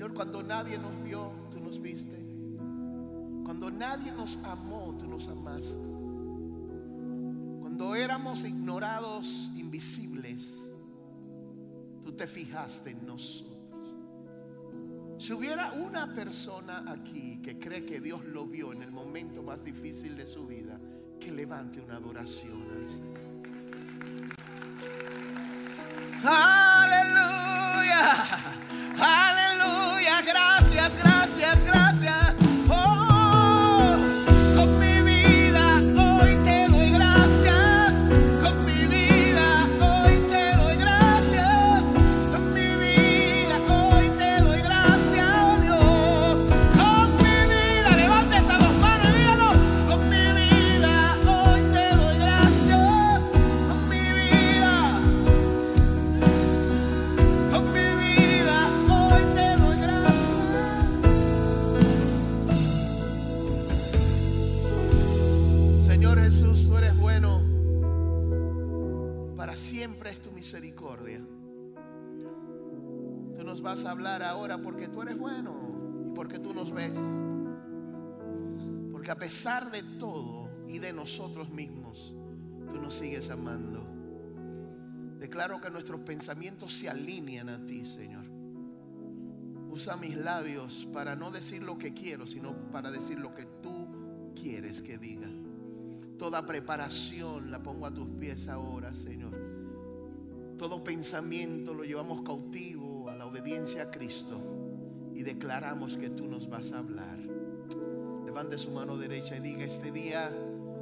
Señor, cuando nadie nos vio, tú nos viste. Cuando nadie nos amó, tú nos amaste. Cuando éramos ignorados, invisibles, tú te fijaste en nosotros. Si hubiera una persona aquí que cree que Dios lo vio en el momento más difícil de su vida, que levante una adoración al Señor. Aleluya. Vas a hablar ahora porque tú eres bueno y porque tú nos ves. Porque a pesar de todo y de nosotros mismos, tú nos sigues amando. Declaro que nuestros pensamientos se alinean a ti, Señor. Usa mis labios para no decir lo que quiero, sino para decir lo que tú quieres que diga. Toda preparación la pongo a tus pies ahora, Señor. Todo pensamiento lo llevamos cautivo obediencia a Cristo y declaramos que tú nos vas a hablar. Levante su mano derecha y diga, este día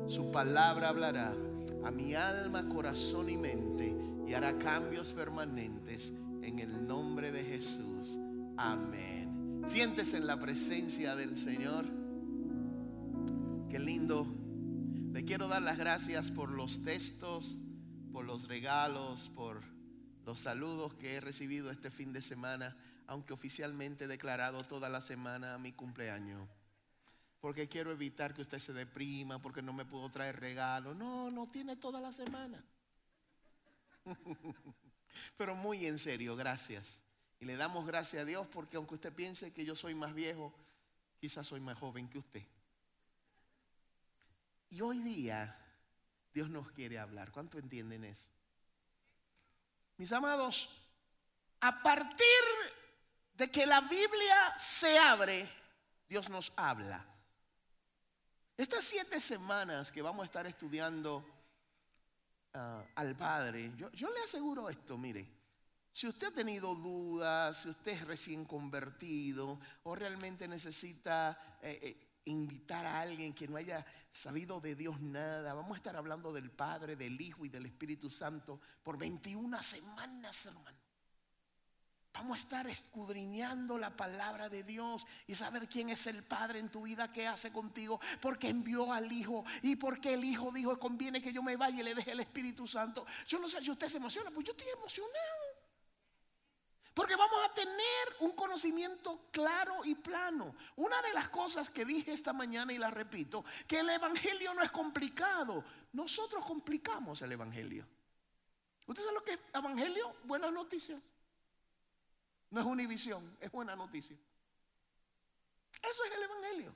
su palabra hablará a mi alma, corazón y mente y hará cambios permanentes en el nombre de Jesús. Amén. Siéntese en la presencia del Señor. Qué lindo. Le quiero dar las gracias por los textos, por los regalos, por los saludos que he recibido este fin de semana, aunque oficialmente he declarado toda la semana mi cumpleaños. Porque quiero evitar que usted se deprima, porque no me puedo traer regalo. No, no tiene toda la semana. Pero muy en serio, gracias. Y le damos gracias a Dios porque aunque usted piense que yo soy más viejo, quizás soy más joven que usted. Y hoy día Dios nos quiere hablar. ¿Cuánto entienden eso? Mis amados, a partir de que la Biblia se abre, Dios nos habla. Estas siete semanas que vamos a estar estudiando ah, al Padre, yo, le aseguro esto, mire, si usted ha tenido dudas, si usted es recién convertido o realmente necesita eh, eh, invitar a alguien que no haya sabido de Dios nada, vamos a estar hablando del Padre, del Hijo y del Espíritu Santo por 21 semanas, hermano. Vamos a estar escudriñando la palabra de Dios y saber quién es el Padre en tu vida, qué hace contigo, porque envió al Hijo y porque el Hijo dijo, conviene que yo me vaya y le deje el Espíritu Santo. Yo no sé si usted se emociona, pues yo estoy emocionado. Porque vamos a tener un conocimiento claro y plano. Una de las cosas que dije esta mañana y la repito, que el Evangelio no es complicado. Nosotros complicamos el Evangelio. ¿Usted sabe lo que es Evangelio? Buenas noticias. No es univisión, es buena noticia. Eso es el Evangelio.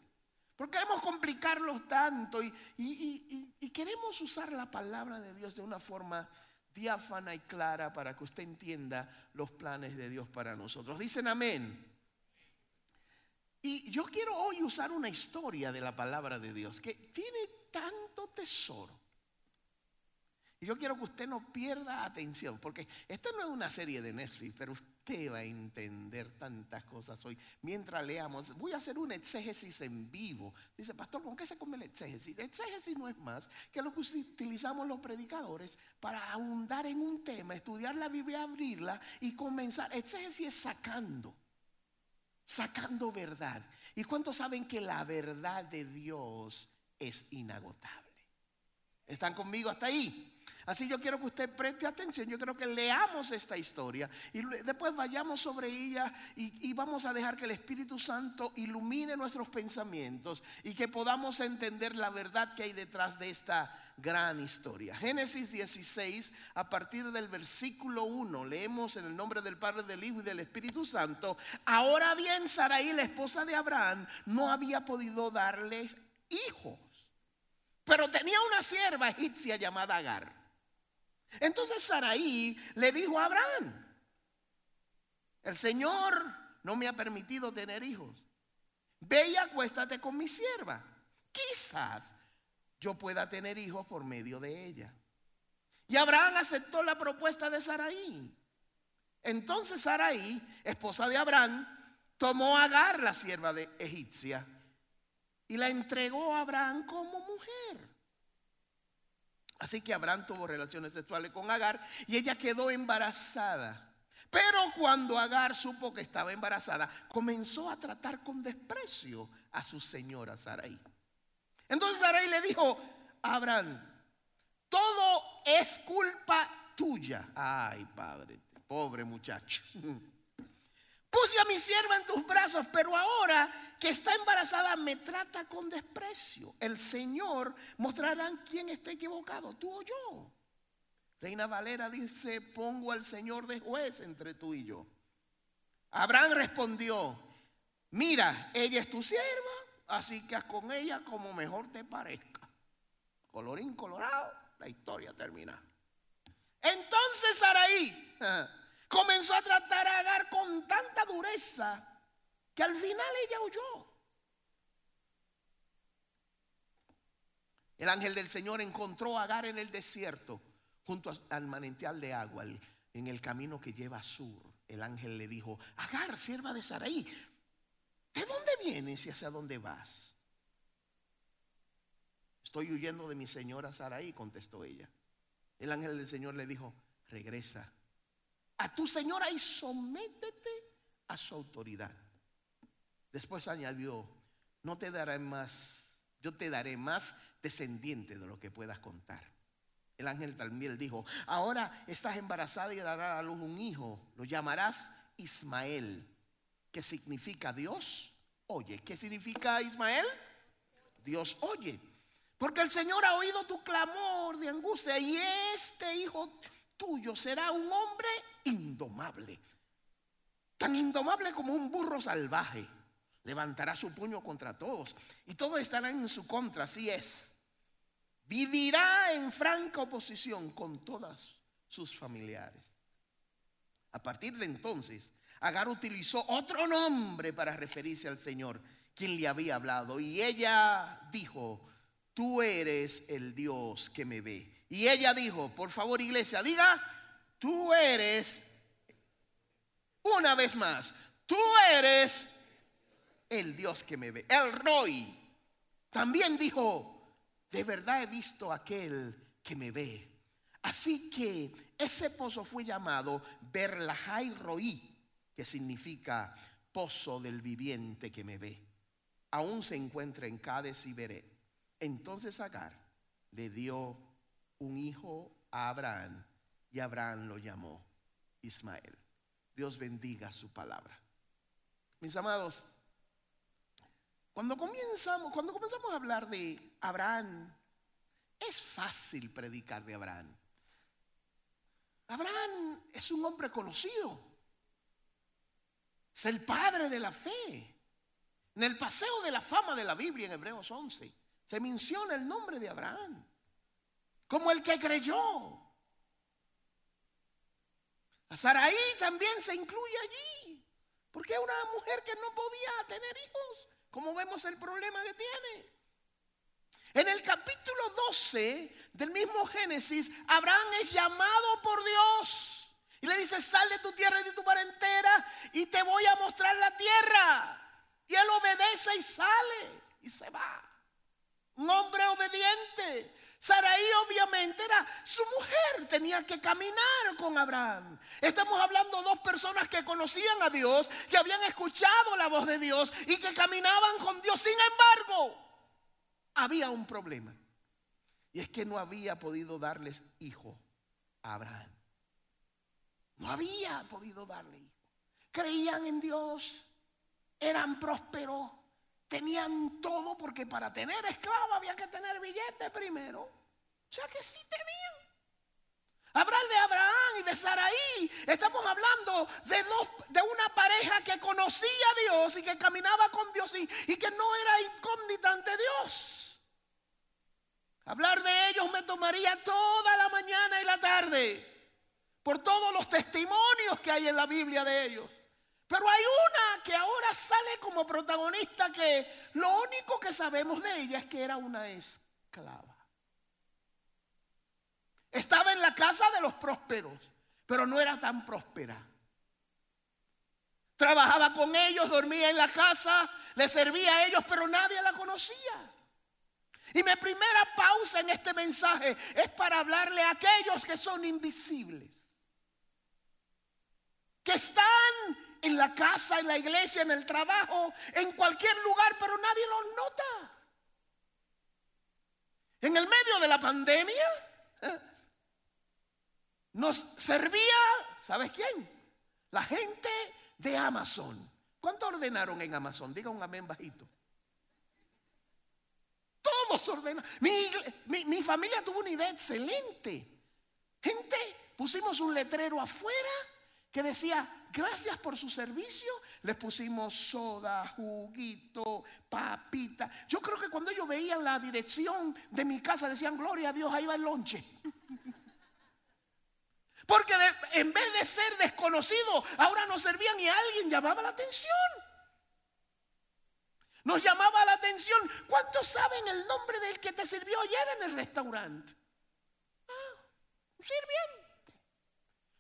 Porque queremos complicarlo tanto y queremos usar la palabra de Dios de una forma diáfana y clara para que usted entienda los planes de Dios para nosotros. Dicen amén. Y yo quiero hoy usar una historia de la palabra de Dios que tiene tanto tesoro. Y yo quiero que usted no pierda atención, porque esta no es una serie de Netflix, pero usted va a entender tantas cosas hoy. Mientras leamos, voy a hacer un exégesis en vivo. Dice, pastor, ¿con qué se come el exégesis? El exégesis no es más que lo que utilizamos los predicadores para ahondar en un tema, estudiar la Biblia, abrirla y comenzar. Exégesis es sacando, sacando verdad. ¿Y cuántos saben que la verdad de Dios es inagotable? ¿Están conmigo hasta ahí? Así yo quiero que usted preste atención, yo quiero que leamos esta historia y después vayamos sobre ella y, vamos a dejar que el Espíritu Santo ilumine nuestros pensamientos y que podamos entender la verdad que hay detrás de esta gran historia. Génesis 16, a partir del versículo 1, leemos en el nombre del Padre, del Hijo y del Espíritu Santo. Ahora bien, Sarai, la esposa de Abraham, no había podido darles hijos, pero tenía una sierva egipcia llamada Agar. Entonces Saraí le dijo a Abraham, el Señor no me ha permitido tener hijos. Ve y acuéstate con mi sierva. Quizás yo pueda tener hijos por medio de ella. Y Abraham aceptó la propuesta de Saraí. Entonces Saraí, esposa de Abraham, tomó a Agar, la sierva de egipcia, y la entregó a Abraham como mujer. Así que Abraham tuvo relaciones sexuales con Agar y ella quedó embarazada. Pero cuando Agar supo que estaba embarazada, comenzó a tratar con desprecio a su señora Sarai. Entonces Sarai le dijo Abraham, todo es culpa tuya. Ay, padre, pobre muchacho. Puse a mi sierva en tus brazos, pero ahora que está embarazada me trata con desprecio. El Señor mostrará quién está equivocado, tú o yo. Reina Valera dice, pongo al Señor de juez entre tú y yo. Abraham respondió, mira, ella es tu sierva, así que haz con ella como mejor te parezca. Colorín colorado, la historia termina. Entonces Saraí comenzó a tratar a Agar con tanta dureza que al final ella huyó. El ángel del Señor encontró a Agar en el desierto, junto al manantial de agua, en el camino que lleva a sur. El ángel le dijo, Agar, sierva de Saraí, ¿de dónde vienes y hacia dónde vas? Estoy huyendo de mi señora Saraí, contestó ella. El ángel del Señor le dijo, regresa a tu señora y sométete a su autoridad. Después añadió, no te daré más, yo te daré más descendiente de lo que puedas contar. El ángel también dijo, ahora estás embarazada y darás a luz un hijo, lo llamarás Ismael, que significa Dios oye. ¿Qué significa Ismael? Dios oye. Porque el Señor ha oído tu clamor de angustia y este hijo tuyo será un hombre indomable. Tan indomable como un burro salvaje. Levantará su puño contra todos y todos estarán en su contra, así es. Vivirá en franca oposición con todas sus familiares. A partir de entonces, Agar utilizó otro nombre para referirse al Señor, quien le había hablado. Y ella dijo, tú eres el Dios que me ve. Y ella dijo, por favor iglesia, diga, tú eres, una vez más, tú eres el Dios que me ve. El Roy también dijo, de verdad he visto aquel que me ve. Así que ese pozo fue llamado Berlahai Roí, que significa pozo del viviente que me ve. Aún se encuentra en Cádiz y Veré. Entonces Agar le dio un hijo a Abraham y Abraham lo llamó Ismael. Dios bendiga su palabra. Mis amados, cuando comenzamos, cuando comenzamos a hablar de Abraham, es fácil predicar de Abraham. Abraham es un hombre conocido. Es el padre de la fe. En el paseo de la fama de la Biblia en Hebreos 11 se menciona el nombre de Abraham como el que creyó. A Saraí también se incluye allí, porque es una mujer que no podía tener hijos, como vemos el problema que tiene. En el capítulo 12 del mismo Génesis, Abraham es llamado por Dios y le dice, sal de tu tierra y de tu parentela y te voy a mostrar la tierra. Y él obedece y sale y se va. Un hombre obediente. Saraí obviamente era su mujer, tenía que caminar con Abraham. Estamos hablando de dos personas que conocían a Dios, que habían escuchado la voz de Dios y que caminaban con Dios. Sin embargo, había un problema. Y es que no había podido darles hijo. a Abraham. No había podido darle hijo. Creían en Dios, eran prósperos, tenían todo porque para tener esclava había que tener billete primero. O sea que sí tenían. Hablar de Abraham y de Saraí, estamos hablando de, dos, de una pareja que conocía a Dios y que caminaba con Dios y, y que no era incógnita ante Dios. Hablar de ellos me tomaría toda la mañana y la tarde por todos los testimonios que hay en la Biblia de ellos. Pero hay una que ahora sale como protagonista que lo único que sabemos de ella es que era una esclava. Estaba en la casa de los prósperos, pero no era tan próspera. Trabajaba con ellos, dormía en la casa, le servía a ellos, pero nadie la conocía. Y mi primera pausa en este mensaje es para hablarle a aquellos que son invisibles, que están en la casa, en la iglesia, en el trabajo, en cualquier lugar, pero nadie los nota. En el medio de la pandemia ¿eh? nos servía, ¿sabes quién? La gente de Amazon. ¿Cuánto ordenaron en Amazon? Diga un amén bajito. Todos ordenaron. Mi, familia tuvo una idea excelente. Gente, pusimos un letrero afuera que decía, gracias por su servicio. Les pusimos soda, juguito, papita. Yo creo que cuando ellos veían la dirección de mi casa decían, gloria a Dios, ahí va el lonche. Porque en vez de ser desconocido, ahora nos servían y alguien llamaba la atención. Nos llamaba la atención. ¿Cuántos saben el nombre del que te sirvió ayer en el restaurante? Ah, un sirviente.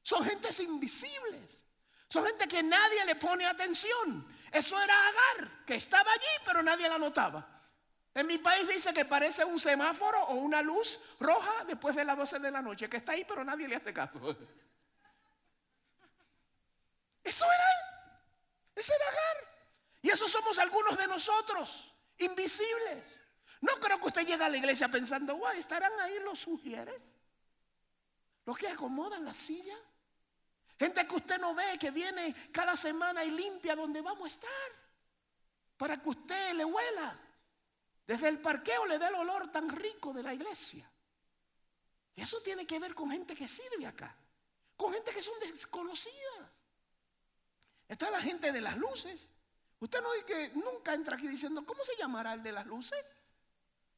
Son gentes invisibles. Son gente que nadie le pone atención. Eso era Agar, que estaba allí, pero nadie la notaba. En mi país dice que parece un semáforo o una luz roja después de las 12 de la noche, que está ahí, pero nadie le hace caso. Eso era. Ese era Agar. Y esos somos algunos de nosotros, invisibles. No creo que usted llegue a la iglesia pensando, guay, ¿estarán ahí los sugieres? Los que acomodan la silla. Gente que usted no ve, que viene cada semana y limpia donde vamos a estar. Para que usted le huela. Desde el parqueo le dé el olor tan rico de la iglesia. Y eso tiene que ver con gente que sirve acá. Con gente que son desconocidas. Está la gente de las luces. Usted no es que nunca entra aquí diciendo, ¿cómo se llamará el de las luces?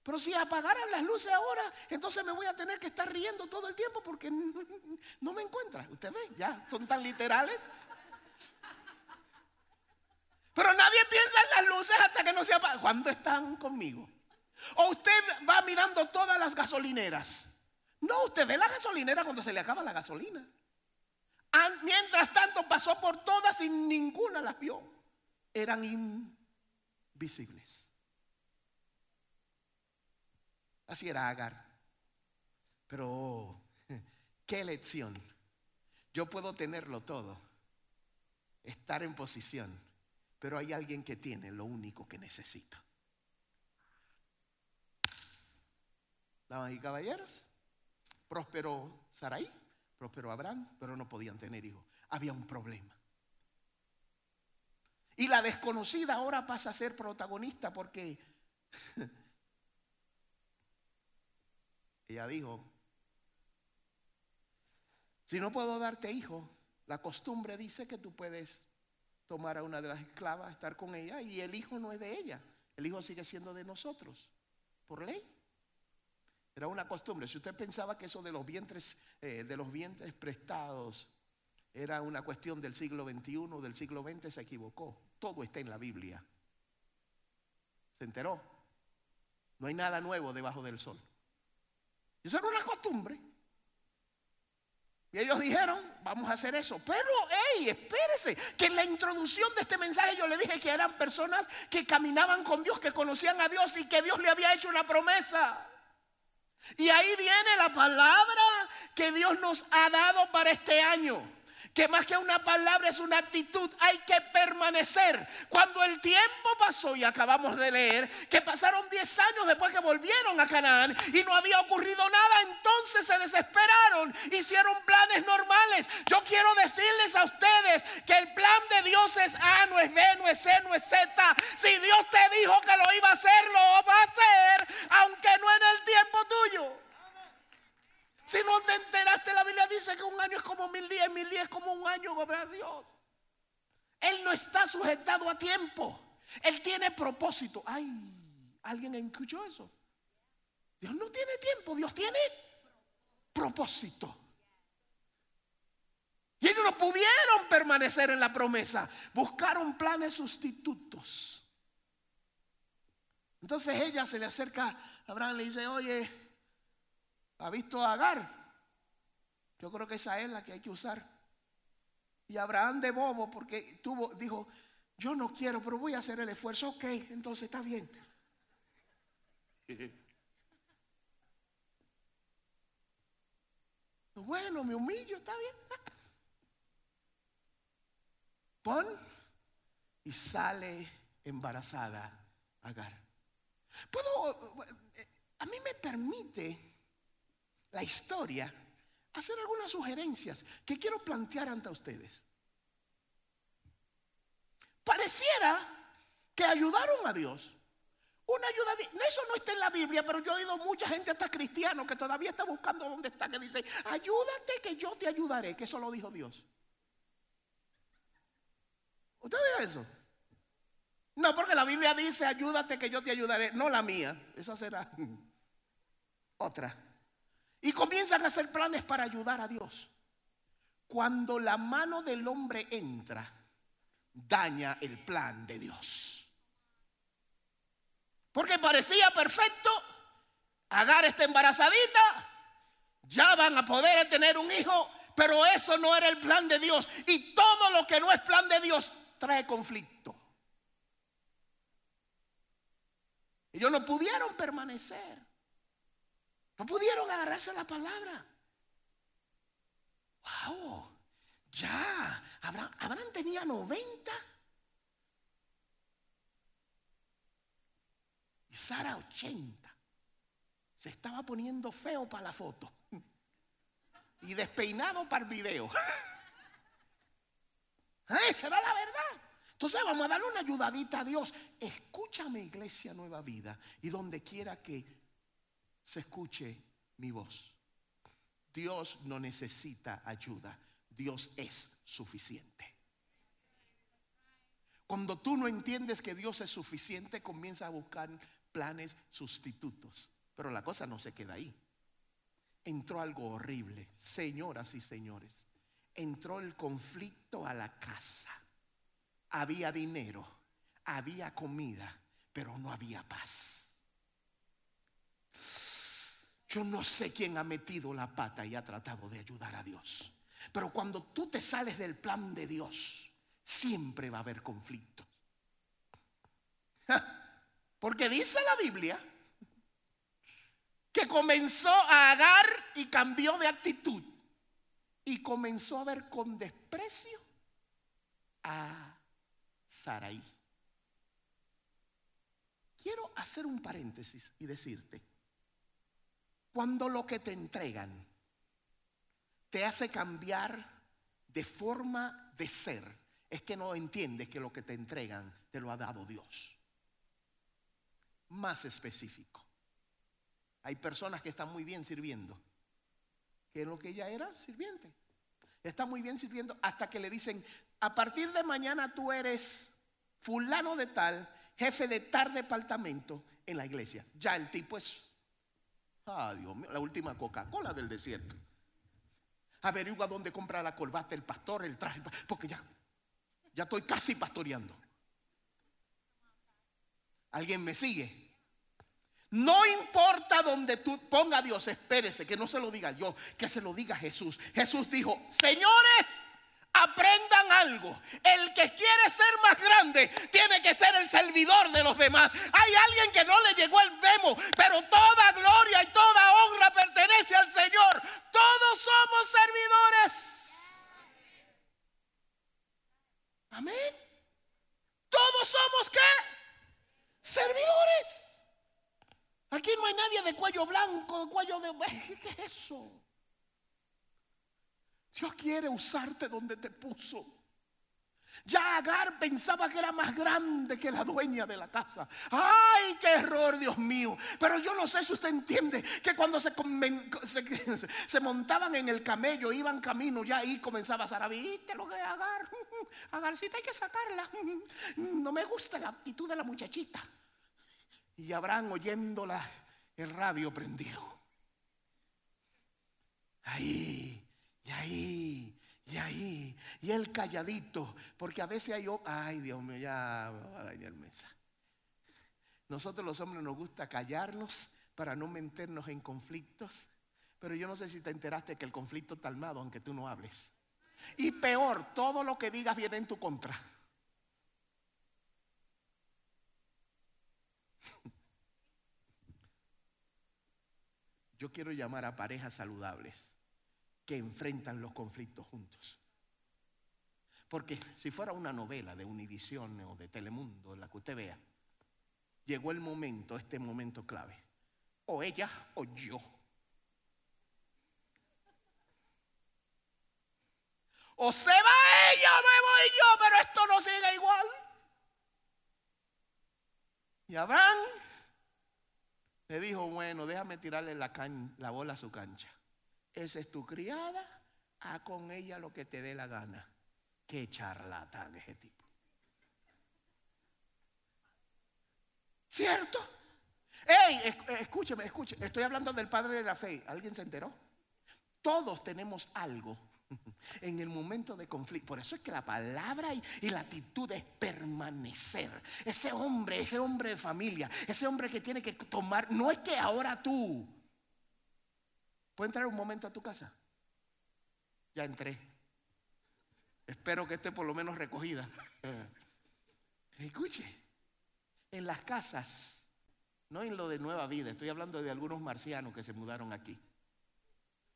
Pero si apagaran las luces ahora, entonces me voy a tener que estar riendo todo el tiempo porque no me encuentra. Usted ve, ya son tan literales. Pero nadie piensa en las luces hasta que no se apagan. ¿Cuándo están conmigo? O usted va mirando todas las gasolineras. No, usted ve la gasolinera cuando se le acaba la gasolina. Mientras tanto pasó por todas y ninguna las vio eran invisibles. Así era Agar. Pero, ¿qué lección? Yo puedo tenerlo todo, estar en posición, pero hay alguien que tiene lo único que necesito. Damas y caballeros, próspero Sarai, próspero Abraham, pero no podían tener hijos. Había un problema. Y la desconocida ahora pasa a ser protagonista porque ella dijo, si no puedo darte hijo, la costumbre dice que tú puedes tomar a una de las esclavas, estar con ella y el hijo no es de ella, el hijo sigue siendo de nosotros, por ley. Era una costumbre. Si usted pensaba que eso de los vientres, eh, de los vientres prestados era una cuestión del siglo XXI, del siglo XX, se equivocó. Todo está en la Biblia. ¿Se enteró? No hay nada nuevo debajo del sol. Eso era una costumbre. Y ellos dijeron, vamos a hacer eso. Pero, hey, espérese, que en la introducción de este mensaje yo le dije que eran personas que caminaban con Dios, que conocían a Dios y que Dios le había hecho una promesa. Y ahí viene la palabra que Dios nos ha dado para este año que más que una palabra es una actitud, hay que permanecer. Cuando el tiempo pasó y acabamos de leer que pasaron 10 años después que volvieron a Canaán y no había ocurrido nada, entonces se desesperaron, hicieron planes normales. Yo quiero decirles a ustedes que el plan de Dios es A, no es B, no es C, no es Z. Si Dios te dijo que lo iba a hacer, lo va a hacer, aunque no en el tiempo tuyo. Si no te enteraste, la Biblia dice que un año es como mil días, mil días es como un año, obra Dios. Él no está sujetado a tiempo. Él tiene propósito. Ay, ¿alguien escuchó eso? Dios no tiene tiempo, Dios tiene propósito. Y ellos no pudieron permanecer en la promesa. Buscaron planes sustitutos. Entonces ella se le acerca a Abraham y le dice, oye, ¿Ha visto a Agar? Yo creo que esa es la que hay que usar. Y Abraham de bobo, porque tuvo, dijo, yo no quiero, pero voy a hacer el esfuerzo. Ok, entonces está bien. Bueno, me humillo, está bien. Pon y sale embarazada Agar. Puedo, eh, a mí me permite la historia, hacer algunas sugerencias que quiero plantear ante ustedes. Pareciera que ayudaron a Dios. Una ayuda, eso no está en la Biblia, pero yo he oído mucha gente, hasta cristianos, que todavía está buscando dónde está, que dice, ayúdate que yo te ayudaré, que eso lo dijo Dios. ¿Usted ve eso? No, porque la Biblia dice, ayúdate que yo te ayudaré, no la mía, esa será otra. Y comienzan a hacer planes para ayudar a Dios. Cuando la mano del hombre entra, daña el plan de Dios. Porque parecía perfecto, Agar está embarazadita, ya van a poder tener un hijo, pero eso no era el plan de Dios. Y todo lo que no es plan de Dios trae conflicto. Ellos no pudieron permanecer. No pudieron agarrarse la palabra. Wow, ya, Abraham, tenía 90 y Sara 80. Se estaba poniendo feo para la foto y despeinado para el video. Esa era la verdad. Entonces vamos a darle una ayudadita a Dios. Escúchame, Iglesia Nueva Vida, y donde quiera que se escuche mi voz. Dios no necesita ayuda, Dios es suficiente. Cuando tú no entiendes que Dios es suficiente, comienza a buscar planes sustitutos. Pero la cosa no se queda ahí. Entró algo horrible, señoras y señores. Entró el conflicto a la casa. Había dinero, había comida, pero no había paz. Yo no sé quién ha metido la pata y ha tratado de ayudar a Dios. Pero cuando tú te sales del plan de Dios, siempre va a haber conflicto. Porque dice la Biblia que comenzó a agar y cambió de actitud. Y comenzó a ver con desprecio a Saraí. Quiero hacer un paréntesis y decirte cuando lo que te entregan te hace cambiar de forma de ser, es que no entiendes que lo que te entregan te lo ha dado Dios. Más específico. Hay personas que están muy bien sirviendo, que es lo que ella era, sirviente. Está muy bien sirviendo hasta que le dicen, a partir de mañana tú eres fulano de tal, jefe de tal departamento en la iglesia. Ya el tipo es Ah, Dios mío, la última Coca-Cola del desierto. Averigua dónde compra la corbata el pastor, el traje, porque ya, ya estoy casi pastoreando. ¿Alguien me sigue? No importa donde tú ponga a Dios, espérese, que no se lo diga yo, que se lo diga Jesús. Jesús dijo, señores, Aprendan algo. El que quiere ser más grande tiene que ser el servidor de los demás. Hay alguien que no le llegó el memo, pero toda gloria y toda honra pertenece al Señor. Todos somos servidores. Amén. Todos somos qué? Servidores. Aquí no hay nadie de cuello blanco, de cuello de... ¿Qué es eso? Dios quiere usarte donde te puso. Ya Agar pensaba que era más grande que la dueña de la casa. ¡Ay, qué error, Dios mío! Pero yo no sé si usted entiende que cuando se, se, montaban en el camello, iban camino, ya ahí comenzaba a ¿viste lo que Agar? Agarcita hay que sacarla. No me gusta la actitud de la muchachita. Y Abraham oyéndola, el radio prendido. Ahí, y ahí, y ahí, y él calladito, porque a veces hay, ay Dios mío, ya va a dañar mesa. Nosotros los hombres nos gusta callarnos para no meternos en conflictos, pero yo no sé si te enteraste que el conflicto está armado aunque tú no hables. Y peor, todo lo que digas viene en tu contra. Yo quiero llamar a parejas saludables que enfrentan los conflictos juntos. Porque si fuera una novela de Univisión o de Telemundo, la que usted vea, llegó el momento, este momento clave. O ella o yo. O se va ella o me voy yo, pero esto no sigue igual. Y Abraham le dijo, bueno, déjame tirarle la, la bola a su cancha. Esa es tu criada, haz con ella lo que te dé la gana. Qué charlatán ese tipo. ¿Cierto? Ey, escúcheme, escúcheme. Estoy hablando del padre de la fe. ¿Alguien se enteró? Todos tenemos algo en el momento de conflicto. Por eso es que la palabra y, y, la actitud es permanecer. Ese hombre, ese hombre de familia, ese hombre que tiene que tomar, no es que ahora tú ¿Puedo entrar un momento a tu casa? Ya entré. Espero que esté por lo menos recogida. Escuche, en las casas, no en lo de nueva vida, estoy hablando de algunos marcianos que se mudaron aquí.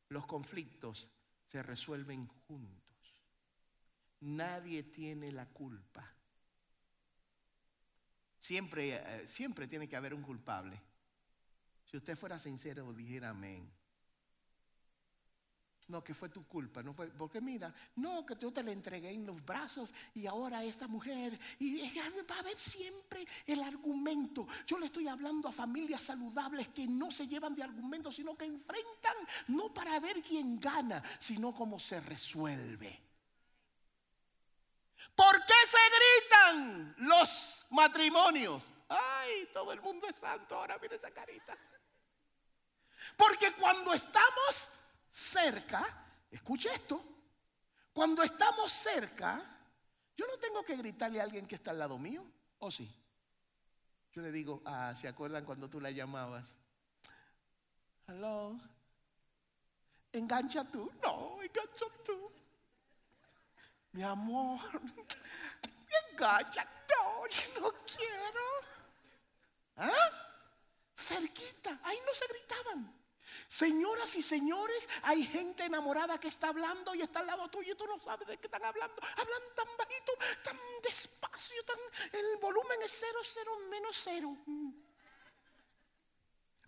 Los conflictos se resuelven juntos. Nadie tiene la culpa. Siempre, eh, siempre tiene que haber un culpable. Si usted fuera sincero, dijera amén. No, que fue tu culpa, no porque mira, no, que yo te la entregué en los brazos y ahora esta mujer, y va a haber siempre el argumento. Yo le estoy hablando a familias saludables que no se llevan de argumentos, sino que enfrentan, no para ver quién gana, sino cómo se resuelve. ¿Por qué se gritan los matrimonios? Ay, todo el mundo es santo, ahora mire esa carita. Porque cuando estamos cerca, escuche esto, cuando estamos cerca, yo no tengo que gritarle a alguien que está al lado mío, ¿o sí? Yo le digo, ah, ¿se acuerdan cuando tú la llamabas? Hello. ¿Engancha tú? No, engancha tú. Mi amor, engancha. No, yo no quiero. ¿Ah? Cerquita, ahí no se gritaban. Señoras y señores, hay gente enamorada que está hablando y está al lado tuyo y tú no sabes de qué están hablando. Hablan tan bajito, tan despacio, el volumen es cero, cero, menos cero.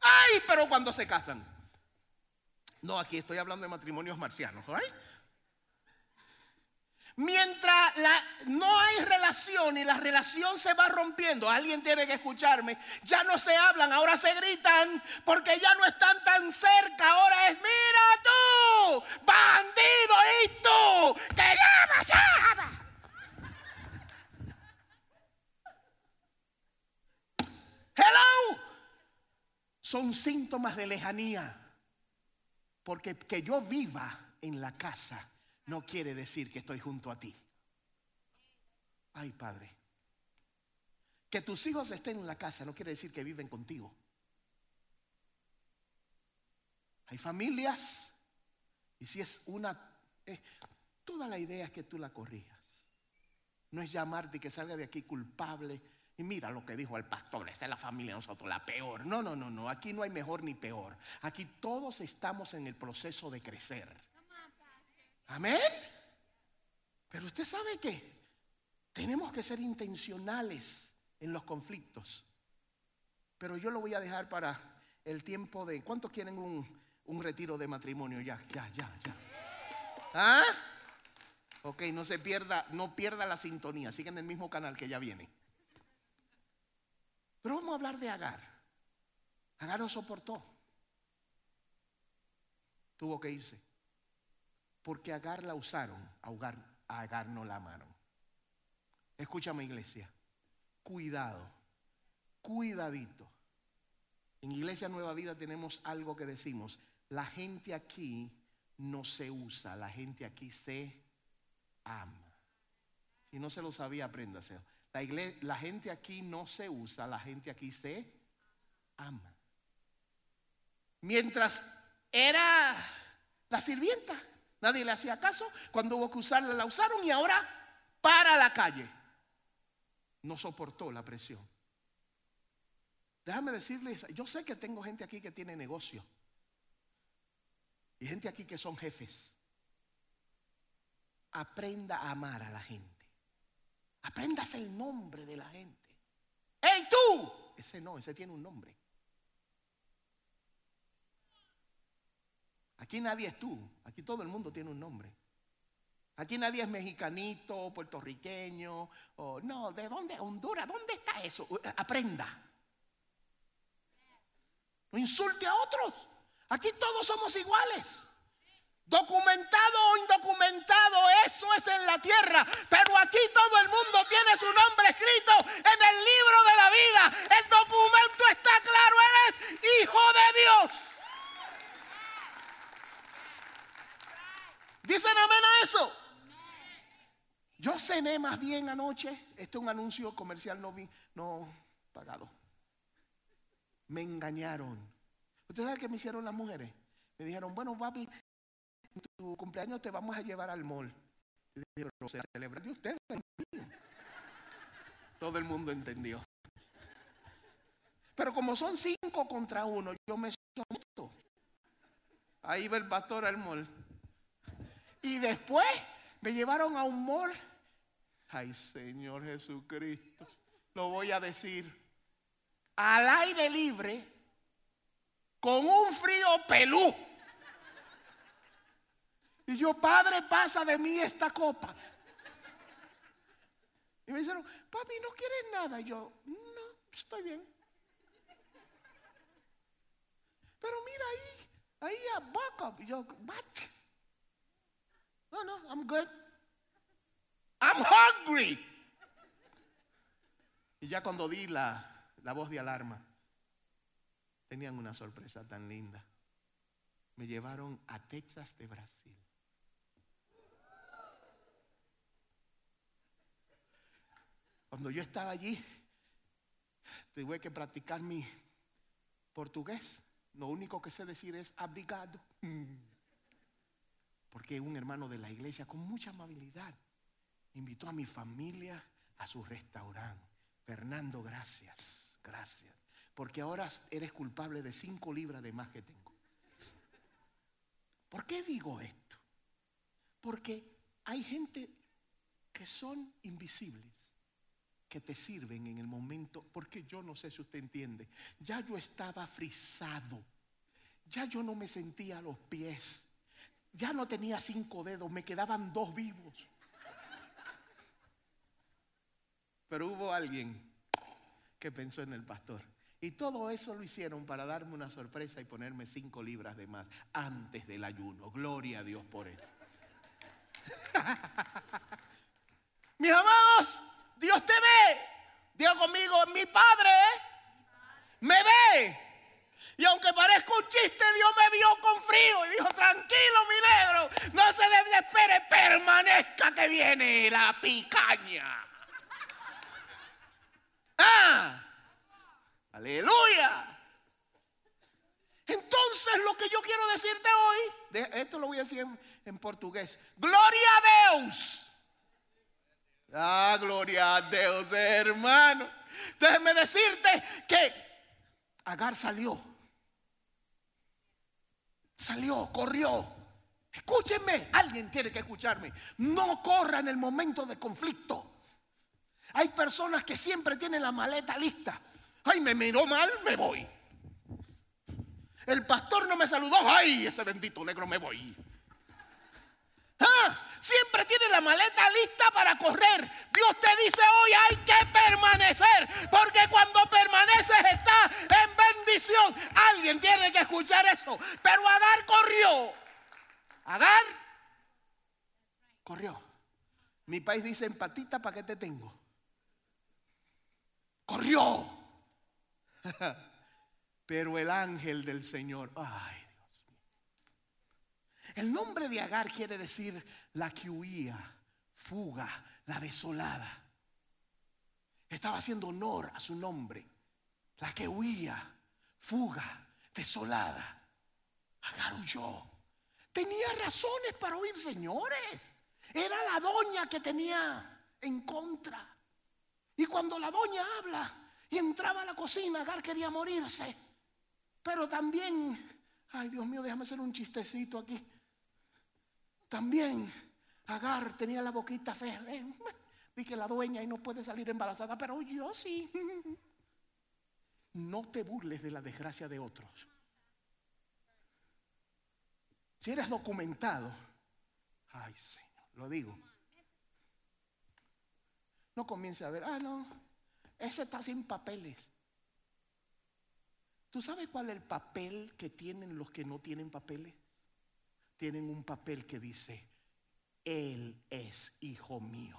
Ay, pero cuando se casan. No, aquí estoy hablando de matrimonios marcianos. Mientras no hay relación y la relación se va rompiendo, alguien tiene que escucharme, ya no se hablan, ahora se gritan porque ya no están tan cerca, ahora es, mira tú, bandido y tú, que llama, llama. Hello. Son síntomas de lejanía. Porque que yo viva en la casa no quiere decir que estoy junto a ti. Ay, Padre. Que tus hijos estén en la casa no quiere decir que viven contigo. Hay familias y si es una... Eh, toda la idea es que tú la corrijas. No es llamarte y que salga de aquí culpable. Y mira lo que dijo el pastor, esta es la familia nosotros, la peor. No, no, no, no, aquí no hay mejor ni peor. Aquí todos estamos en el proceso de crecer. Amén. Pero usted sabe que tenemos que ser intencionales en los conflictos. Pero yo lo voy a dejar para el tiempo de... ¿Cuántos quieren un, un retiro de matrimonio? Ya, ya, ya, ya. ¿Ah? Ok, no se pierda, no pierda la sintonía. Sigan en el mismo canal que ya viene. Pero vamos a hablar de Agar. Agar no soportó. Tuvo que irse. Porque Agar la usaron, a Agar, no la amaron. Escúchame iglesia, cuidado, cuidadito. En Iglesia Nueva Vida tenemos algo que decimos, la gente aquí no se usa, la gente aquí se ama. Si no se lo sabía, apréndase. La, la gente aquí no se usa, la gente aquí se ama. Mientras era la sirvienta, nadie le hacía caso. Cuando hubo que usarla, la usaron y ahora para la calle. No soportó la presión. Déjame decirles, yo sé que tengo gente aquí que tiene negocio. Y gente aquí que son jefes. Aprenda a amar a la gente. Aprendas el nombre de la gente. ¡Hey tú! Ese no, ese tiene un nombre. Aquí nadie es tú, aquí todo el mundo tiene un nombre. Aquí nadie es mexicanito, puertorriqueño, o no, ¿de dónde? Honduras, ¿dónde está eso? Aprenda. No insulte a otros. Aquí todos somos iguales. Documentado o indocumentado, eso es en la tierra. Pero aquí todo el mundo tiene su nombre escrito en el libro de la vida. El documento está claro, eres hijo de Dios. ¿Dicen amén a eso? Yo cené más bien anoche. Este es un anuncio comercial no, no pagado. Me engañaron. ¿Ustedes saben qué me hicieron las mujeres? Me dijeron, bueno, papi, en tu cumpleaños te vamos a llevar al mall. Y dije, pero se celebra de ustedes. Todo el mundo entendió. Pero como son cinco contra uno, yo me someto. Ahí va el pastor al mall. Y después me llevaron a un mall. Ay, Señor Jesucristo. Lo voy a decir al aire libre con un frío pelú. Y yo, Padre, pasa de mí esta copa. Y me dijeron, papi, ¿no quieres nada? Y yo, no, estoy bien. Pero mira ahí, ahí a Backup. Y yo, what? No, no, I'm good. I'm hungry. Y ya cuando di la, la voz de alarma, tenían una sorpresa tan linda. Me llevaron a Texas de Brasil. Cuando yo estaba allí, tuve que practicar mi portugués. Lo único que sé decir es abrigado. Porque un hermano de la iglesia con mucha amabilidad invitó a mi familia a su restaurante. Fernando, gracias gracias. Porque ahora eres culpable de cinco libras de más que tengo. ¿Por qué digo esto? Porque hay gente que son invisibles, que te sirven en el momento, porque yo no sé si usted entiende, ya yo estaba frisado, ya yo no me sentía a los pies, ya no tenía cinco dedos, me quedaban dos vivos. Pero hubo alguien que pensó en el pastor. Y todo eso lo hicieron para darme una sorpresa y ponerme cinco libras de más antes del ayuno. Gloria a Dios por eso. Mis amados, Dios te ve. Dios conmigo, mi Padre me ve. Y aunque parezca un chiste, Dios me vio con frío y dijo, tranquilo mi negro, no se desespere, permanezca que viene la picaña. Ah, aleluya. Entonces lo que yo quiero decirte hoy, esto lo voy a decir en, portugués, gloria a Dios. Ah, gloria a Dios, hermano. Déjeme decirte que Agar salió. Salió, corrió. Escúchenme, alguien tiene que escucharme. No corra en el momento de conflicto. Hay personas que siempre tienen la maleta lista. Ay, me miró mal, me voy. El pastor no me saludó. Ay, ese bendito negro, me voy. Ah, siempre tiene la maleta lista para correr. Dios te dice hoy hay que permanecer. Porque cuando permaneces está en bendición. Alguien tiene que escuchar eso. Pero Agar corrió. Agar corrió. Mi país dice empatita, ¿para qué te tengo? Corrió. Pero el ángel del Señor, ay. El nombre de Agar quiere decir la que huía, fuga, la desolada. Estaba haciendo honor a su nombre. La que huía, fuga, desolada. Agar huyó. Tenía razones para huir, señores. Era la doña que tenía en contra. Y cuando la doña habla y entraba a la cocina, Agar quería morirse. Pero también, ay Dios mío, déjame hacer un chistecito aquí. También Agar tenía la boquita fea. Dije la dueña y no puede salir embarazada, pero yo sí. No te burles de la desgracia de otros. Si eres documentado, ay Señor, lo digo. No comience a ver, ah, no, ese está sin papeles. ¿Tú sabes cuál es el papel que tienen los que no tienen papeles? Tienen un papel que dice, Él es hijo mío.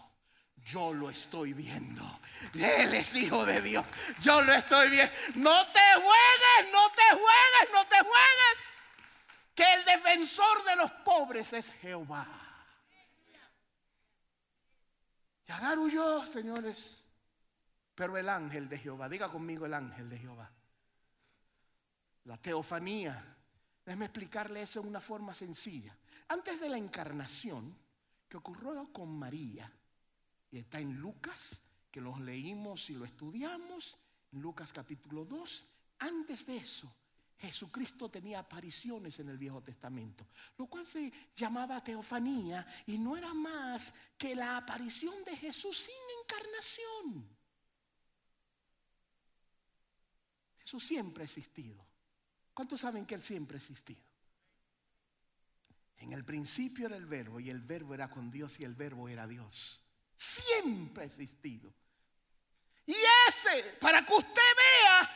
Yo lo estoy viendo. Él es hijo de Dios. Yo lo estoy viendo. No te juegues, no te juegues, no te juegues. Que el defensor de los pobres es Jehová. Y Agar huyó, señores. Pero el ángel de Jehová, diga conmigo el ángel de Jehová la teofanía. Déjeme explicarle eso en una forma sencilla. Antes de la encarnación, que ocurrió con María, y está en Lucas, que los leímos y lo estudiamos, en Lucas capítulo 2, antes de eso, Jesucristo tenía apariciones en el Viejo Testamento, lo cual se llamaba teofanía y no era más que la aparición de Jesús sin encarnación. Jesús siempre ha existido. ¿Cuántos saben que Él siempre ha existido? En el principio era el verbo y el verbo era con Dios y el verbo era Dios. Siempre ha existido. Y ese, para que usted vea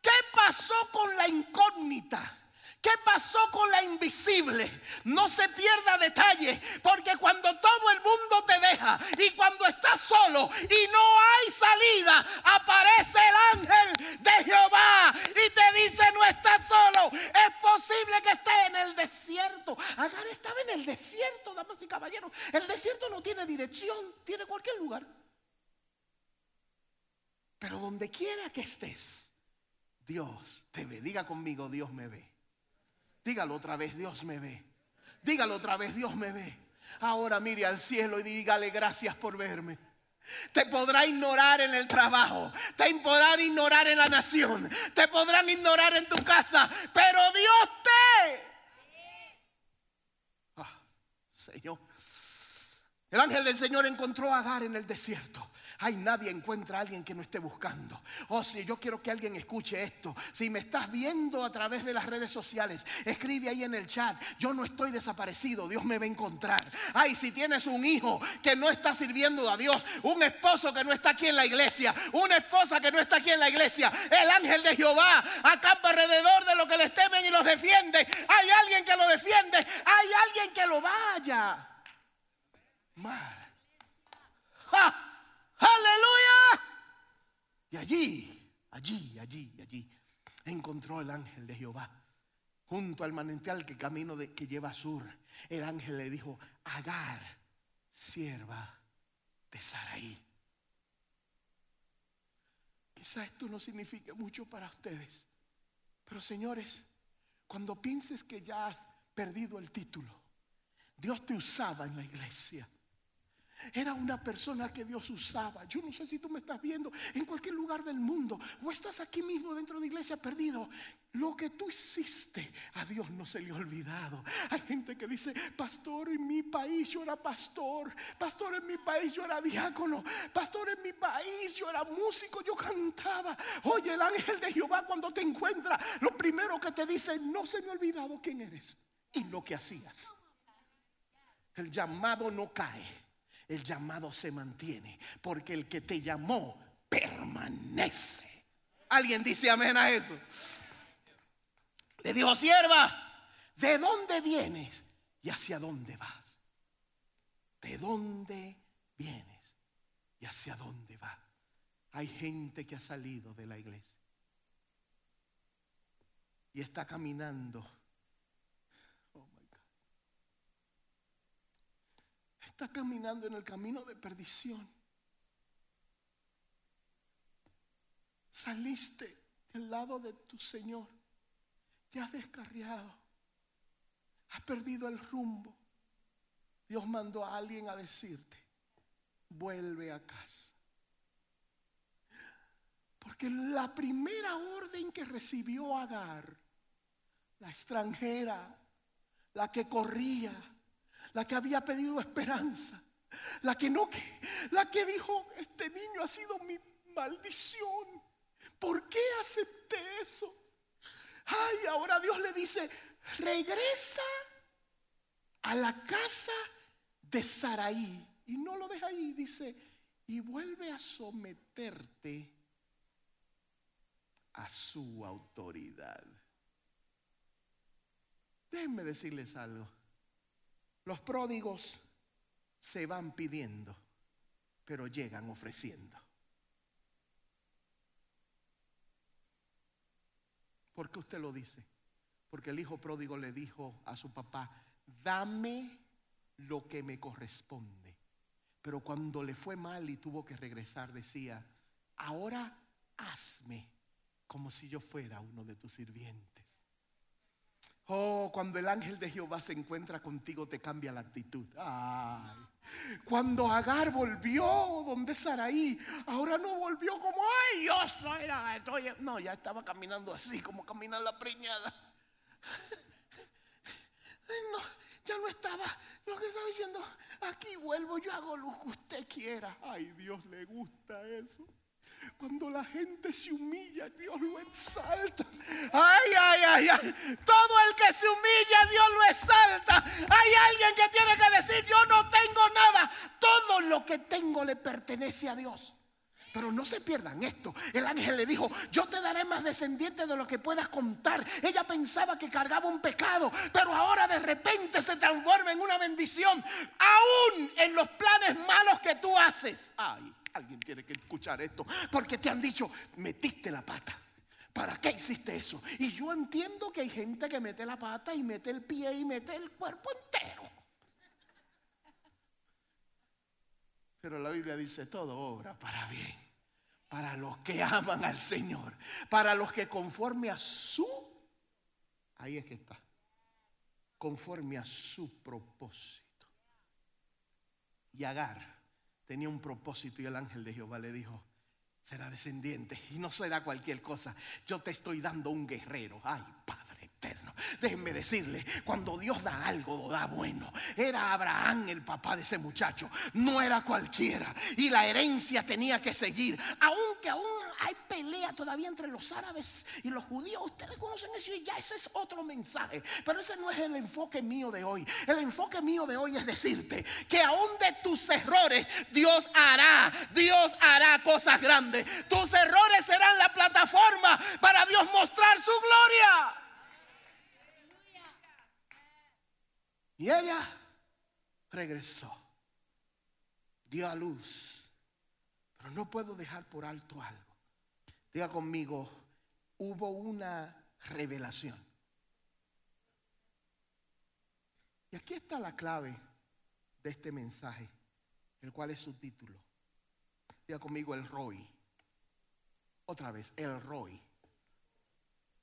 qué pasó con la incógnita ¿Qué pasó con la invisible? No se pierda detalle, porque cuando todo el mundo te deja y cuando estás solo y no hay salida, aparece el ángel de Jehová y te dice no estás solo. Es posible que estés en el desierto. Agar estaba en el desierto, damas y caballeros. El desierto no tiene dirección, tiene cualquier lugar. Pero donde quiera que estés, Dios te ve. Diga conmigo, Dios me ve. Dígalo otra vez, Dios me ve. Dígalo otra vez, Dios me ve. Ahora mire al cielo y dígale gracias por verme. Te podrá ignorar en el trabajo, te podrán ignorar en la nación, te podrán ignorar en tu casa, pero Dios te... Ah, Señor. El ángel del Señor encontró a Agar en el desierto. Ay, nadie encuentra a alguien que no esté buscando. Oh, si yo quiero que alguien escuche esto. Si me estás viendo a través de las redes sociales, escribe ahí en el chat. Yo no estoy desaparecido, Dios me va a encontrar. Ay, si tienes un hijo que no está sirviendo a Dios, un esposo que no está aquí en la iglesia, una esposa que no está aquí en la iglesia, el ángel de Jehová acampa alrededor de lo que les temen y los defiende. Hay alguien que lo defiende, hay alguien que lo vaya. Mal. ¡Ja! Aleluya. Y allí, allí, allí, allí, encontró el ángel de Jehová. Junto al manantial que camino que lleva a sur, el ángel le dijo, Agar, sierva de Saraí. Quizá esto no signifique mucho para ustedes, pero señores, cuando pienses que ya has perdido el título, Dios te usaba en la iglesia Era una persona que Dios usaba. Yo no sé si tú me estás viendo en cualquier lugar del mundo o estás aquí mismo dentro de iglesia perdido. Lo que tú hiciste a Dios no se le ha olvidado. Hay gente que dice, pastor, en mi país yo era pastor. Pastor, en mi país yo era diácono. Pastor, en mi país yo era músico, yo cantaba. Oye, el ángel de Jehová cuando te encuentra, lo primero que te dice, no se me ha olvidado quién eres y lo que hacías. El llamado no cae el llamado se mantiene, porque el que te llamó permanece. ¿Alguien dice amén a eso? Le dijo, sierva, ¿de dónde vienes y hacia dónde vas? ¿De dónde vienes y hacia dónde vas? Hay gente que ha salido de la iglesia y está caminando Estás caminando en el camino de perdición. Saliste del lado de tu Señor. Te has descarriado. Has perdido el rumbo. Dios mandó a alguien a decirte, vuelve a casa. Porque la primera orden que recibió Agar, la extranjera, la que corría, la que había pedido esperanza, la que no, la que dijo, este niño ha sido mi maldición. ¿Por qué acepté eso? Ay, ahora Dios le dice, regresa a la casa de Saraí. Y no lo deja ahí, dice, y vuelve a someterte a su autoridad. Déjenme decirles algo. Los pródigos se van pidiendo, pero llegan ofreciendo. ¿Por qué usted lo dice? Porque el hijo pródigo le dijo a su papá, dame lo que me corresponde. Pero cuando le fue mal y tuvo que regresar, decía, ahora hazme como si yo fuera uno de tus sirvientes. Oh, cuando el ángel de Jehová se encuentra contigo te cambia la actitud. Ay. Cuando Agar volvió donde Saraí, ahora no volvió como, ay, yo soy la estoy. No, ya estaba caminando así, como camina la preñada. No, ya no estaba, lo que estaba diciendo, aquí vuelvo, yo hago lo que usted quiera. Ay, Dios le gusta eso. Cuando la gente se humilla, Dios lo exalta. Ay, ay, ay, ay. Todo el que se humilla, Dios lo exalta. Hay alguien que tiene que decir, yo no tengo nada. Todo lo que tengo le pertenece a Dios. Pero no se pierdan esto. El ángel le dijo, yo te daré más descendientes de lo que puedas contar. Ella pensaba que cargaba un pecado, pero ahora de repente se transforma en una bendición, aún en los planes malos que tú haces. Ay, alguien tiene que escuchar esto, porque te han dicho, metiste la pata. ¿Para qué hiciste eso? Y yo entiendo que hay gente que mete la pata y mete el pie y mete el cuerpo entero. Pero la Biblia dice, todo obra para bien, para los que aman al Señor, para los que conforme a su, ahí es que está, conforme a su propósito. Y Agar tenía un propósito y el ángel de Jehová le dijo, será descendiente y no será cualquier cosa. Yo te estoy dando un guerrero. Ay, Padre eterno. Déjenme decirle, cuando Dios da algo, lo da bueno. Era Abraham el papá de ese muchacho, no era cualquiera. Y la herencia tenía que seguir, aunque aún hay pelea todavía entre los árabes y los judíos. Ustedes conocen eso y ya ese es otro mensaje. Pero ese no es el enfoque mío de hoy. El enfoque mío de hoy es decirte que aún de tus errores Dios hará, Dios hará cosas grandes. Tus errores serán la plataforma para Dios mostrar su gloria. Y ella regresó, dio a luz. Pero no puedo dejar por alto algo. Diga conmigo, hubo una revelación. Y aquí está la clave de este mensaje, el cual es su título. Diga conmigo el ROI. Otra vez, el ROI.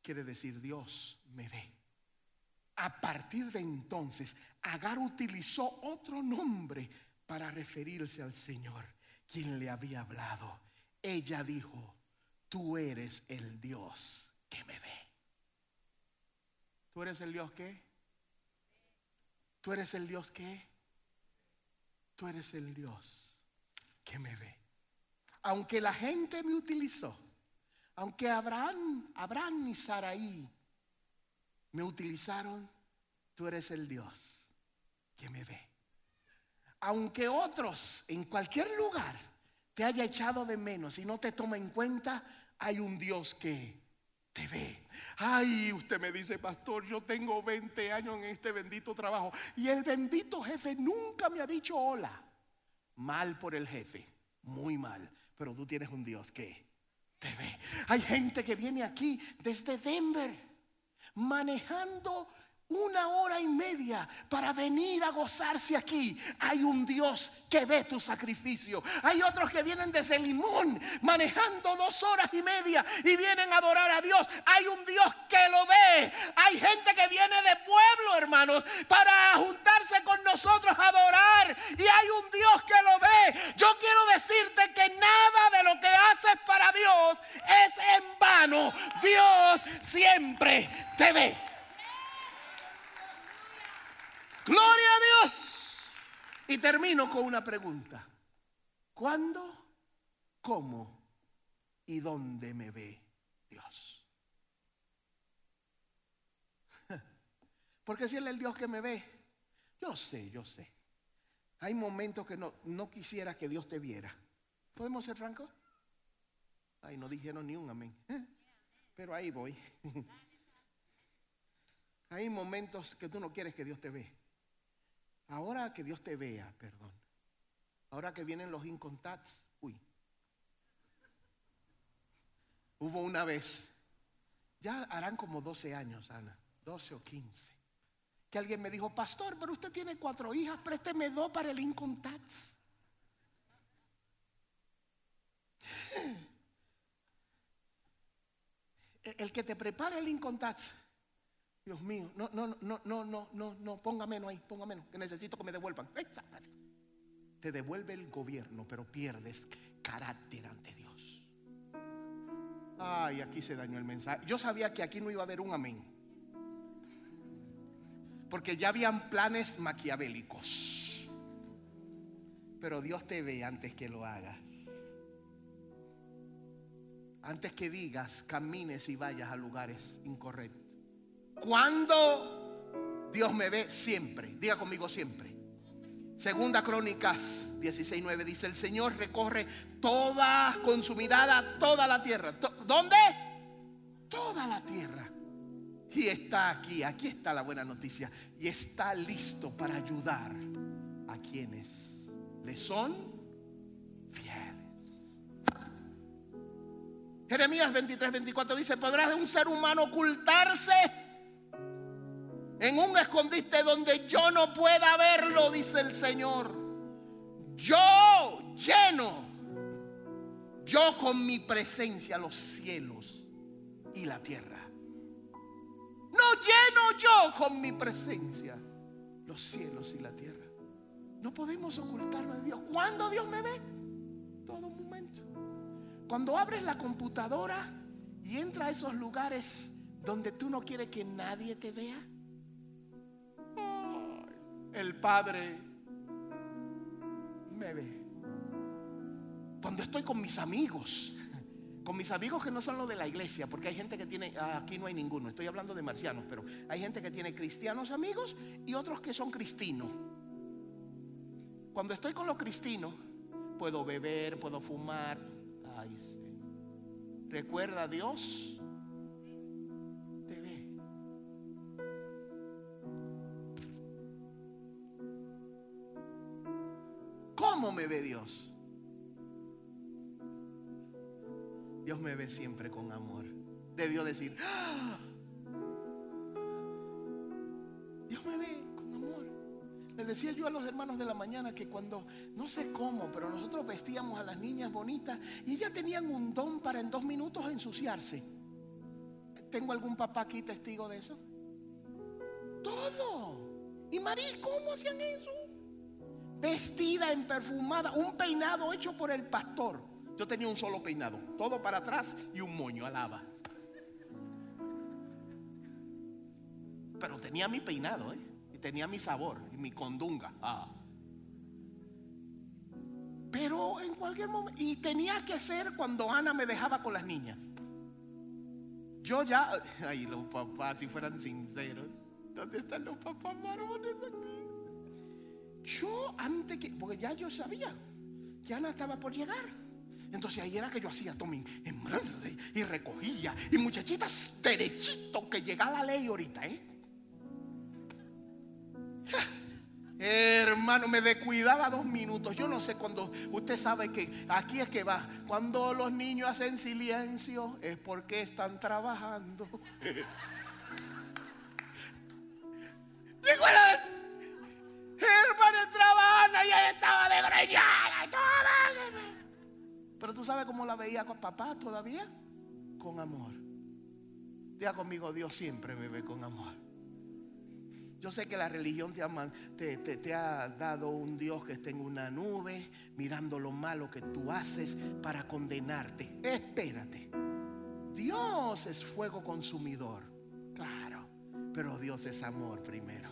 Quiere decir Dios me ve. A partir de entonces, Agar utilizó otro nombre para referirse al Señor, quien le había hablado. Ella dijo, tú eres el Dios que me ve. ¿Tú eres el Dios que? ¿Tú eres el Dios que? Tú eres el Dios que me ve. Aunque la gente me utilizó, aunque Abraham, Abraham y Saraí me utilizaron, tú eres el Dios que me ve. Aunque otros en cualquier lugar te haya echado de menos y no te toma en cuenta, hay un Dios que te ve. Ay, usted me dice, pastor, yo tengo 20 años en este bendito trabajo y el bendito jefe nunca me ha dicho hola. Mal por el jefe, muy mal, pero tú tienes un Dios que te ve. Hay gente que viene aquí desde Denver manejando una hora y media para venir a gozarse aquí. Hay un Dios que ve tu sacrificio. Hay otros que vienen desde Limón manejando dos horas y media y vienen a adorar a Dios. Hay un Dios que lo ve. Hay gente que viene de pueblo, hermanos, para juntarse con nosotros a adorar. Y hay un Dios que lo ve. Yo quiero decirte que nada de lo que haces para Dios es en vano. Dios siempre te ve. Gloria a Dios. Y termino con una pregunta. ¿Cuándo, cómo y dónde me ve Dios? Porque si Él es el Dios que me ve, yo sé, yo sé. Hay momentos que no, no quisiera que Dios te viera. ¿Podemos ser francos? Ay, no dijeron ni un amén. Pero ahí voy. Hay momentos que tú no quieres que Dios te vea. Ahora que Dios te vea, perdón. Ahora que vienen los incontacts, uy. Hubo una vez, ya harán como 12 años, Ana, 12 o 15, que alguien me dijo, pastor, pero usted tiene cuatro hijas, présteme dos para el incontacts. El que te prepara el incontacts Dios mío, no, no, no, no, no, no, no, ponga menos ahí, ponga menos, que necesito que me devuelvan. Te devuelve el gobierno, pero pierdes carácter ante Dios. Ay, aquí se dañó el mensaje. Yo sabía que aquí no iba a haber un amén. Porque ya habían planes maquiavélicos. Pero Dios te ve antes que lo hagas. Antes que digas, camines y vayas a lugares incorrectos. Cuando Dios me ve siempre, diga conmigo siempre. Segunda Crónicas 16:9 dice, el Señor recorre toda, con su mirada, toda la tierra. ¿Dónde? Toda la tierra. Y está aquí, aquí está la buena noticia. Y está listo para ayudar a quienes le son fieles. Jeremías 23, 24 dice, ¿podrá un ser humano ocultarse? En un escondite donde yo no pueda verlo, dice el Señor. Yo lleno, yo con mi presencia los cielos y la tierra. No lleno yo con mi presencia los cielos y la tierra. No podemos ocultarnos de Dios. ¿Cuándo Dios me ve? Todo momento. Cuando abres la computadora y entra a esos lugares donde tú no quieres que nadie te vea el Padre me ve. Cuando estoy con mis amigos, con mis amigos que no son los de la iglesia, porque hay gente que tiene, aquí no hay ninguno, estoy hablando de marcianos, pero hay gente que tiene cristianos amigos y otros que son cristinos. Cuando estoy con los cristinos, puedo beber, puedo fumar. Ay. Recuerda a Dios me ve Dios? Dios me ve siempre con amor. Debió decir, ¡Ah! Dios me ve con amor. Le decía yo a los hermanos de la mañana que cuando, no sé cómo, pero nosotros vestíamos a las niñas bonitas y ellas tenían un don para en dos minutos ensuciarse. ¿Tengo algún papá aquí testigo de eso? Todo. ¿Y Marí, cómo hacían eso? Vestida en perfumada, un peinado hecho por el pastor. Yo tenía un solo peinado, todo para atrás y un moño alaba. Pero tenía mi peinado, ¿eh? Y tenía mi sabor y mi condunga. Ah. Pero en cualquier momento, y tenía que ser cuando Ana me dejaba con las niñas. Yo ya, ay, los papás, si fueran sinceros, ¿dónde están los papás varones aquí? Yo antes que, porque ya yo sabía que Ana estaba por llegar. Entonces ahí era que yo hacía mi y recogía. Y muchachitas, derechito que llega la ley ahorita, ¿eh? Hermano, me descuidaba dos minutos. Yo no sé cuando usted sabe que aquí es que va. Cuando los niños hacen silencio es porque están trabajando. Digo, hermano, trabajan y ella estaba de Pero tú sabes cómo la veía con papá todavía? Con amor. Diga conmigo, Dios siempre me ve con amor. Yo sé que la religión te, te, ha dado un Dios que está en una nube, mirando lo malo que tú haces para condenarte. Espérate. Dios es fuego consumidor, claro, pero Dios es amor primero.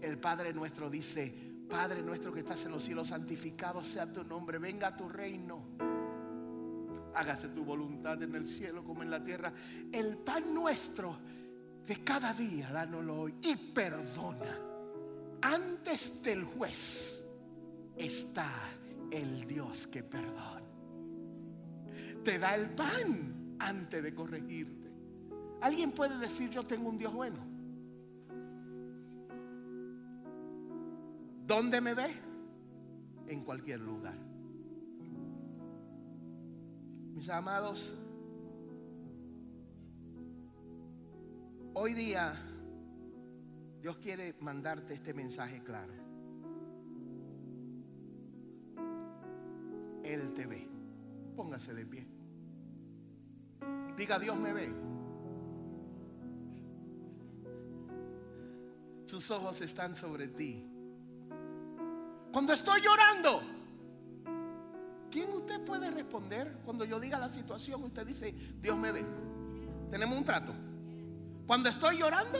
El Padre nuestro dice, Padre nuestro que estás en los cielos, santificado sea tu nombre, venga tu reino. Hágase tu voluntad en el cielo como en la tierra. El pan nuestro de cada día, dánoslo hoy y perdona. Antes del juez está el Dios que perdona. Te da el pan antes de corregirte. ¿Alguien puede decir yo tengo un Dios bueno? ¿Dónde me ve? En cualquier lugar. Mis amados, Hoy día Dios quiere mandarte este mensaje claro. Él te ve. Póngase de pie. Diga, Dios me ve. Sus ojos están sobre ti. Cuando estoy llorando, ¿quién usted puede responder cuando yo diga la situación? Usted dice, Dios me ve. Tenemos un trato. Cuando estoy llorando,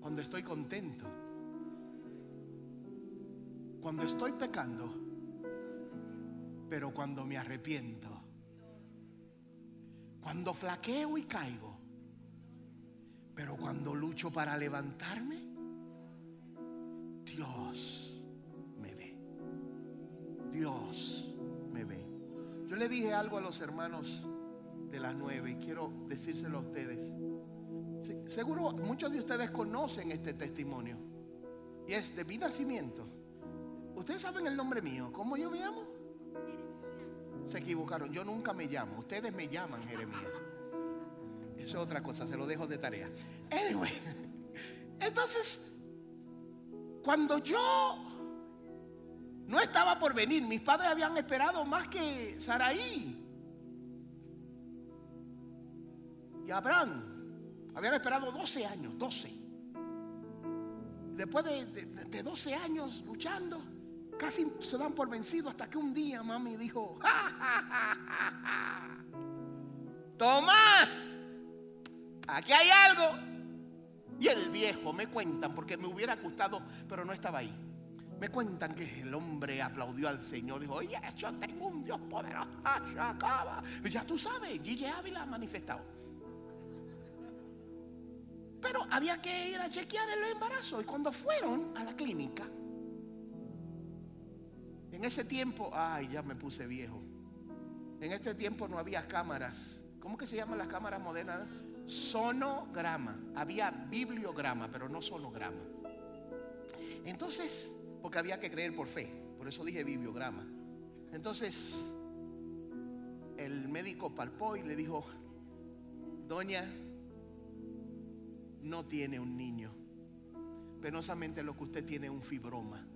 cuando estoy contento, cuando estoy pecando, pero cuando me arrepiento, cuando flaqueo y caigo, pero cuando lucho para levantarme, Dios me ve. Dios me ve. Yo le dije algo a los hermanos de las nueve y quiero decírselo a ustedes. seguro muchos de ustedes conocen este testimonio y es de mi nacimiento. Ustedes saben el nombre mío, ¿cómo yo me llamo? Se equivocaron, yo nunca me llamo, ustedes me llaman Jeremías. Eso es otra cosa, se lo dejo de tarea. Anyway, entonces, cuando yo no estaba por venir, mis padres habían esperado más que Saraí. y Abraham habían esperado 12 años, 12. Después de, 12 años luchando, casi se dan por vencidos hasta que un día mami dijo, Tomás, aquí hay algo. Y el viejo, me cuentan, porque me hubiera gustado, pero no estaba ahí. Me cuentan que el hombre aplaudió al Señor dijo, oye, yo tengo un Dios poderoso. Ya tú sabes, Gigi Ávila ha manifestado. Pero había que ir a chequear el embarazo. Y cuando fueron a la clínica, en ese tiempo, ay, ya me puse viejo. En este tiempo no había cámaras. ¿Cómo que se llaman las cámaras modernas? Sonograma. Había bibliograma, pero no sonograma. Entonces, porque había que creer por fe. Por eso dije bibliograma. Entonces, el médico palpó y le dijo, doña, no tiene un niño. Penosamente lo que usted tiene es un fibroma.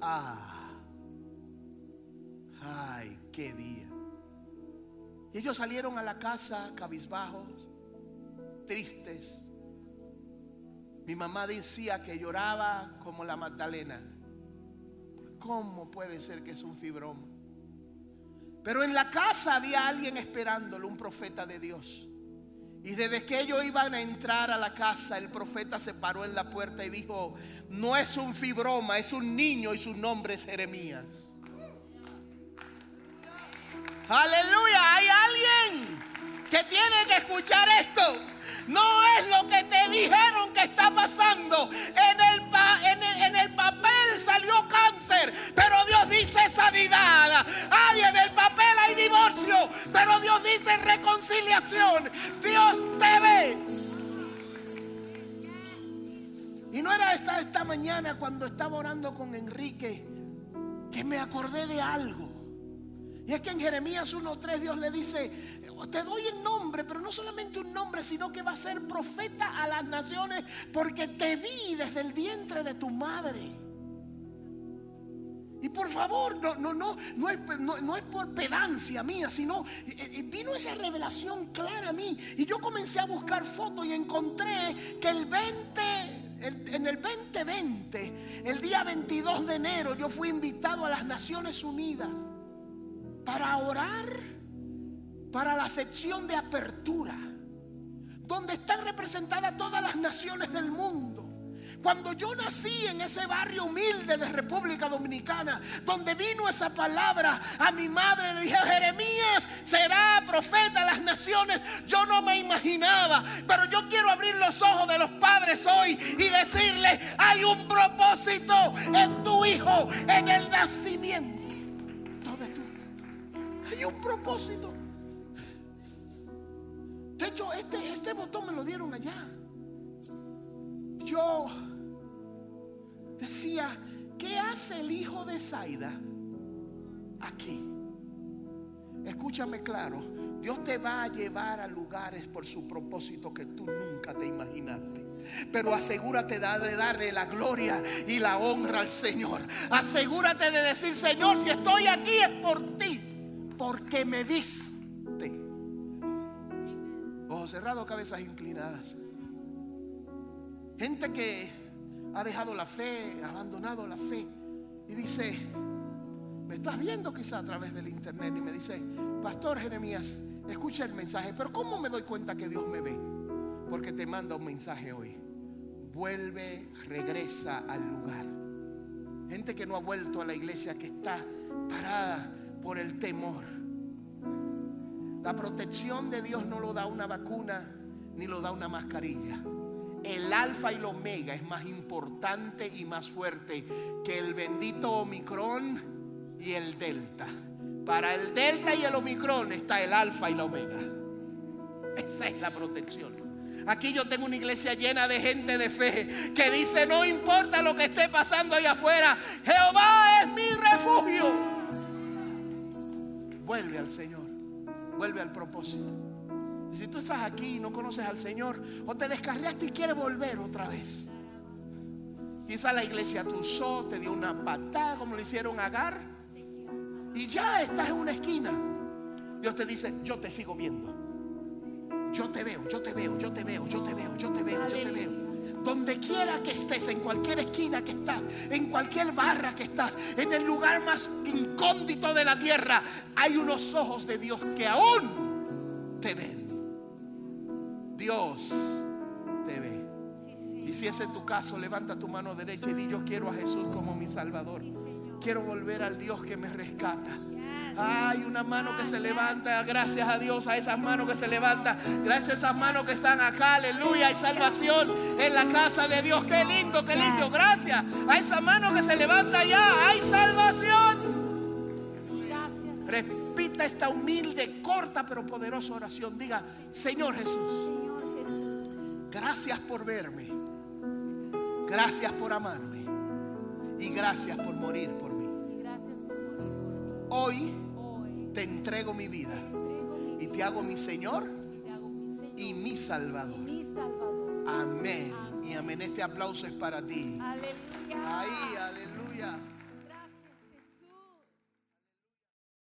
Ah, ay, qué día. Y ellos salieron a la casa cabizbajos, tristes. Mi mamá decía que lloraba como la Magdalena. ¿Cómo puede ser que es un fibroma? Pero en la casa había alguien esperándolo, un profeta de Dios. Y desde que ellos iban a entrar a la casa, el profeta se paró en la puerta y dijo, no es un fibroma, es un niño y su nombre es Jeremías. Aleluya, hay alguien que tiene que escuchar esto. No es lo que te dijeron que está pasando. En el, en el, papel salió cáncer, pero Dios dice sanidad. Ay, en el papel hay divorcio, pero Dios dice reconciliación. Dios te ve. Y no era esta, esta mañana cuando estaba orando con Enrique que me acordé de algo. Y es que en Jeremías 1.3 Dios le dice, te doy el nombre, pero no solamente un nombre, sino que va a ser profeta a las naciones porque te vi desde el vientre de tu madre. Y por favor, no, no, no, no, es, no, es por pedancia mía, sino eh, eh, vino esa revelación clara a mí. Y yo comencé a buscar fotos y encontré que el 20 en el 2020, el día 22 de enero, yo fui invitado a las Naciones Unidas para orar para la sección de apertura, donde están representadas todas las naciones del mundo. Cuando yo nací en ese barrio humilde de República Dominicana, donde vino esa palabra a mi madre, le dije, Jeremías será profeta de las naciones. Yo no me imaginaba, pero yo quiero abrir los ojos de los padres hoy y decirle, hay un propósito en tu hijo, en el nacimiento hay un propósito. De hecho, este, este botón me lo dieron allá. Yo decía, ¿qué hace el hijo de Zaida aquí? Escúchame claro, Dios te va a llevar a lugares por su propósito que tú nunca te imaginaste. Pero asegúrate de darle la gloria y la honra al Señor. Asegúrate de decir, Señor, si estoy aquí es por ti porque me viste. Ojos cerrados, cabezas inclinadas. Gente que ha dejado la fe, ha abandonado la fe y dice, me estás viendo quizá a través del internet y me dice, Pastor Jeremías, escucha el mensaje, pero ¿cómo me doy cuenta que Dios me ve? Porque te manda un mensaje hoy. Vuelve, regresa al lugar. Gente que no ha vuelto a la iglesia, que está parada por el temor. La protección de Dios no lo da una vacuna ni lo da una mascarilla. El alfa y el omega es más importante y más fuerte que el bendito omicron y el delta. Para el delta y el omicron está el alfa y la omega. Esa es la protección. Aquí yo tengo una iglesia llena de gente de fe que dice, no importa lo que esté pasando ahí afuera, Jehová es mi refugio vuelve al Señor, vuelve al propósito. Y si tú estás aquí y no conoces al Señor, o te descarriaste y quieres volver otra vez. Quizá la iglesia te usó, te dio una patada como le hicieron Agar, y ya estás en una esquina. Dios te dice, yo te sigo viendo. Yo te veo, yo te veo, yo te veo, yo te veo, yo te veo, yo te veo. Donde quiera que estés, en cualquier esquina que estás, en cualquier barra que estás, en el lugar más incóndito de la tierra, hay unos ojos de Dios que aún te ven. Dios te ve. Y si ese es tu caso, levanta tu mano derecha y di yo quiero a Jesús como mi Salvador. Quiero volver al Dios que me rescata. Hay una mano que se levanta. Gracias a Dios, a esas manos que se levanta. Gracias a esas manos que están acá. Aleluya. Hay salvación en la casa de Dios. Qué lindo, qué lindo. Gracias a esa mano que se levanta allá. Hay salvación. Gracias. Repita esta humilde, corta pero poderosa oración. Diga, Señor Jesús. Gracias por verme. Gracias por amarme. Y gracias por morir por mí. Hoy te entrego mi vida y te hago mi Señor y mi Salvador. Amén. Y amén. Este aplauso es para ti. Aleluya. Ahí, aleluya.